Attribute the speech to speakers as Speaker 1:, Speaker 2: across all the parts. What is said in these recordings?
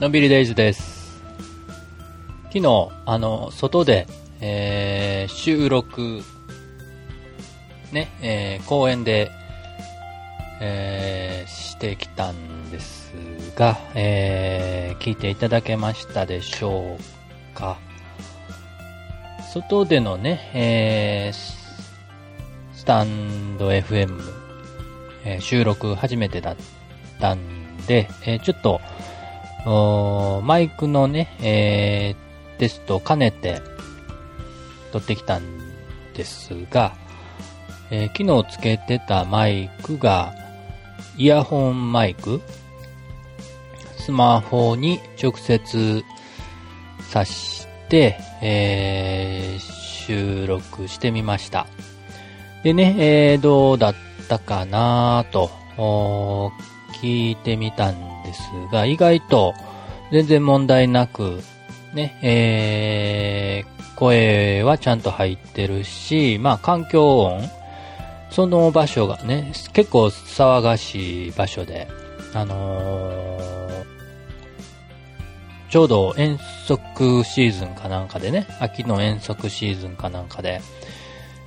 Speaker 1: のんびりデイズです。昨日、あの、外で、えー、収録、ね、えー、公園で、えー、してきたんですが、えー、聞いていただけましたでしょうか。外でのね、えー、スタンド FM、えー収録初めてだったんで、えーちょっと、マイクのね、えーテストを兼ねて撮ってきたんですが、えー昨日つけてたマイクが、イヤホンマイク、スマホに直接挿して、えー収録してみました。でね、えーどうだったかなと、聞いてみたんですが、意外と全然問題なく、ね、えー声はちゃんと入ってるし、まあ環境音、その場所がね、結構騒がしい場所で、あのーちょうど遠足シーズンかなんかでね、秋の遠足シーズンかなんかで、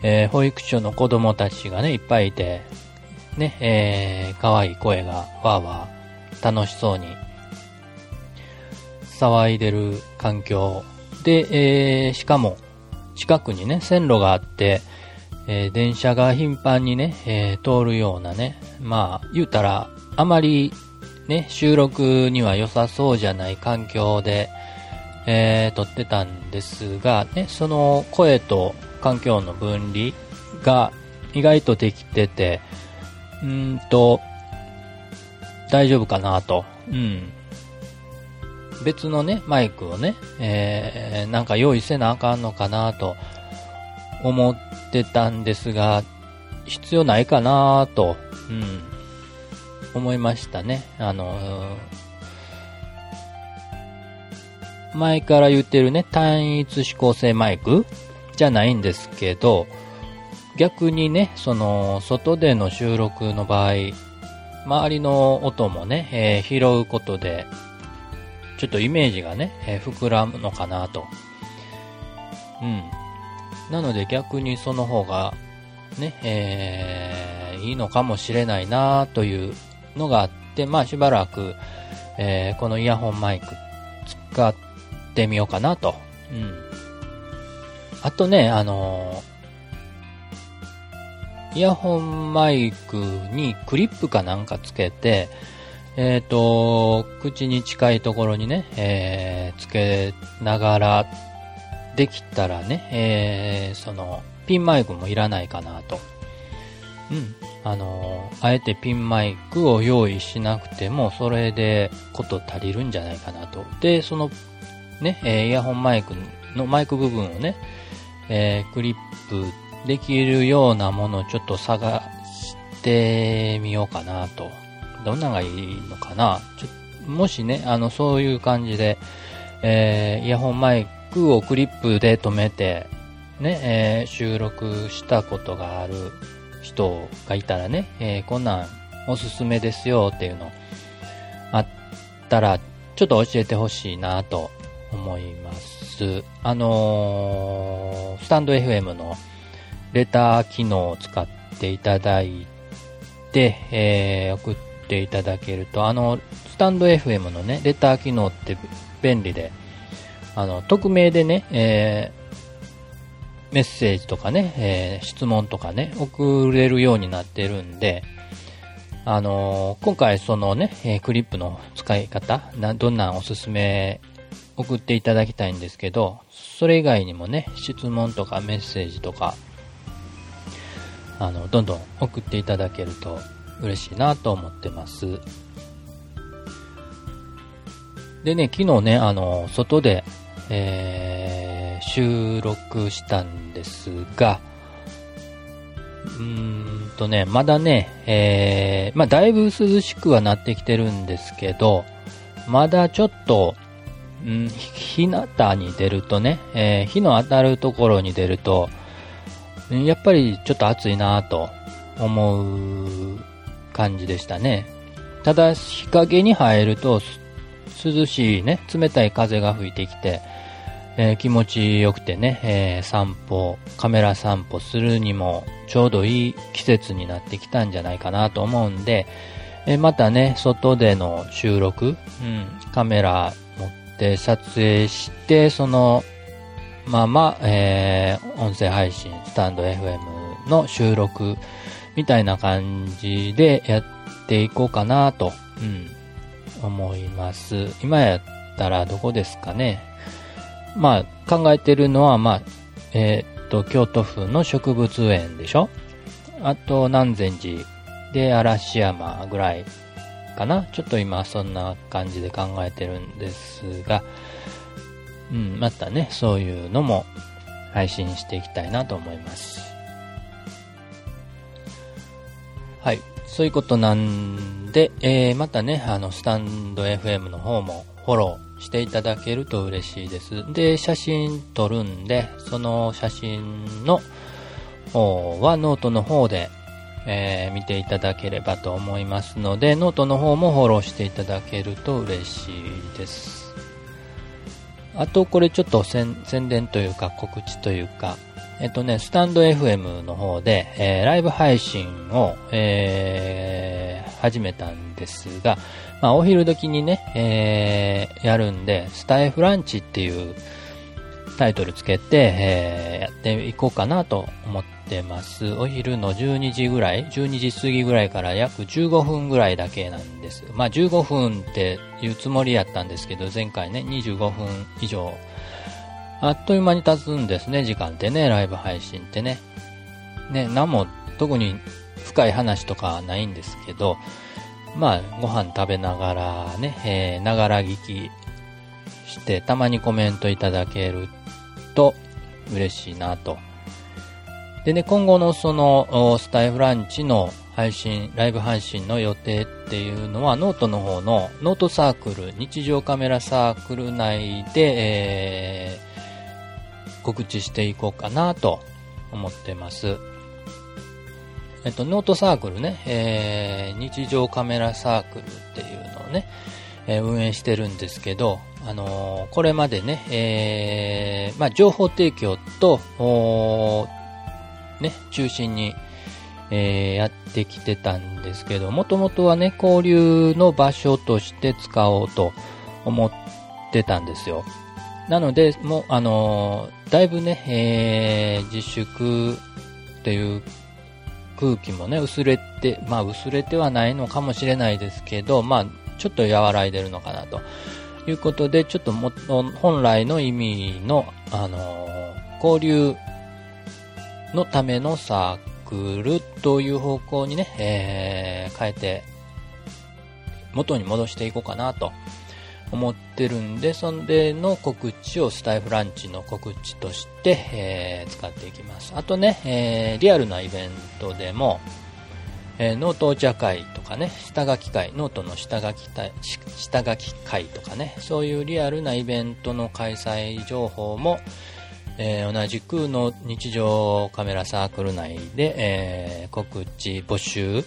Speaker 1: えー保育所の子供たちがね、いっぱいいて、ね、えー、可愛い声がわーわー楽しそうに。騒いでる環境。で、えー、しかも近くにね、線路があって、えー電車が頻繁にね、えー通るようなね、まあ、言うたら、あまりね、収録には良さそうじゃない環境で、えー撮ってたんですが、ね、その声と環境の分離が意外とできてて、うーんと、大丈夫かなと。うん。別のね、マイクをね、えー、なんか用意せなあかんのかなと思ってたんですが、必要ないかなと、うん、思いましたね。あのー前から言ってるね、単一指向性マイクじゃないんですけど、逆にね、その、外での収録の場合、周りの音もね、えー拾うことで、ちょっとイメージがね、えー膨らむのかなと。うん。なので逆にその方が、ね、えーいいのかもしれないなというのがあって、まあしばらく、えーこのイヤホンマイク使ってみようかなと。うん。あとね、あのイヤホンマイクにクリップかなんかつけて、えっ、と、口に近いところにね、えーつけながら、できたらね、えーその、ピンマイクもいらないかなと。うん。あのーあえてピンマイクを用意しなくても、それでこと足りるんじゃないかなと。で、その、ね、えーイヤホンマイクのマイク部分をね、えークリップできるようなものをちょっと探してみようかなと。どんなのがいいのかな？ちょもしね、あの、そういう感じで、えーイヤホンマイクをクリップで止めて、ね、えー収録したことがある人がいたらね、えーこんなんおすすめですよっていうのあったら、ちょっと教えてほしいなと思います。あのースタンド FM のレター機能を使っていただいて、えー送っていただけると、あの、スタンド FM のね、レター機能って便利で、あの、匿名でね、えーメッセージとかね、えー質問とかね、送れるようになってるんで、あのー今回そのね、えクリップの使い方、な、どんなおすすめ送っていただきたいんですけど、それ以外にもね、質問とかメッセージとか、あの、どんどん送っていただけると嬉しいなと思ってます。でね、昨日ね、あの、外で、えー収録したんですが、うーんとね、まだね、えーまあ、だいぶ涼しくはなってきてるんですけど、まだちょっと、うん、日向に出るとね、えー日の当たるところに出ると、うんやっぱりちょっと暑いなと思う感じでしたね。ただ、日陰に入ると、涼しいね、冷たい風が吹いてきて、えー、気持ちよくてね、えー、散歩、カメラ散歩するにもちょうどいい季節になってきたんじゃないかなと思うんで、えー、またね、外での収録、うん、カメラ持って撮影して、そのまま、えー、音声配信、スタンド FM の収録みたいな感じでやっていこうかなと、うん、思います。今やったらどこですかね。まあ、考えてるのは、まあ、えー、っと、京都府の植物園でしょあと、南禅寺で嵐山ぐらいかなちょっと今そんな感じで考えてるんですが、うん、またね、そういうのも配信していきたいなと思います。はい。そういうことなんで、えー、またね、あの、スタンド FM の方もフォローしていただけると嬉しいです。で、写真撮るんで、その写真の方はノートの方で、えー、見ていただければと思いますので、ノートの方もフォローしていただけると嬉しいです。あと、これちょっと宣伝というか告知というか、えっとね、スタンド FM の方で、えー、ライブ配信を、えー、始めたんですが、まあ、お昼時にね、えー、やるんで、スタイフランチっていうタイトルつけて、えー、やっていこうかなと思ってます。お昼の12時ぐらい、12時過ぎぐらいから約15分ぐらいだけなんです。まあ15分っていうつもりやったんですけど、前回ね、25分以上、あっという間に経つんですね、時間ってね、ライブ配信ってね。ね、何も特に深い話とかないんですけど、まあ、ご飯食べながらね、えー、ながら聞きして、たまにコメントいただけると嬉しいなと。でね、今後のその、スタエフランチの配信、ライブ配信の予定っていうのは、ノートの方の、ノートサークル、日常カメラサークル内で、えー、告知していこうかなと思ってます。えっと、ノートサークルね、えー、日常カメラサークルっていうのをね、えー、運営してるんですけど、あのー、これまでね、えー、まあ、情報提供と、ね、中心に、えー、やってきてたんですけど、もともとはね、交流の場所として使おうと思ってたんですよ。なので、もう、あのー、だいぶね、えー、自粛っていう空気もね、薄れて、まあ薄れてはないのかもしれないですけど、まあちょっと和らいでるのかなということで、ちょっとも本来の意味の、あの交流のためのサークルという方向にね、えー、変えて、元に戻していこうかなと思ってるんで、そんでの告知をスタエフランチの告知として、えー、使っていきます。あとね、えー、リアルなイベントでも、えー、ノートお茶会とかね、下書き会、ノートの下書き下書き会とかね、そういうリアルなイベントの開催情報も、えー、同じくの日常カメラサークル内で、えー、告知募集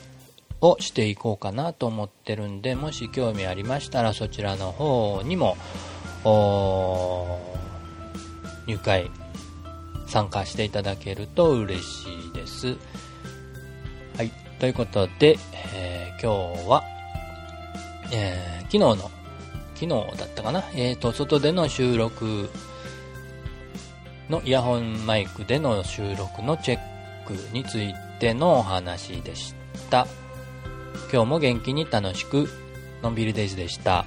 Speaker 1: をしていこうかなと思ってるんで、もし興味ありましたらそちらの方にも、入会参加していただけると嬉しいです。はい。ということで、えー、今日は、えー、昨日の、昨日だったかな？えっ、ー、と、外での収録のイヤホンマイクでの収録のチェックについてのお話でした。今日も元気に楽しく、のんびりデイズでした。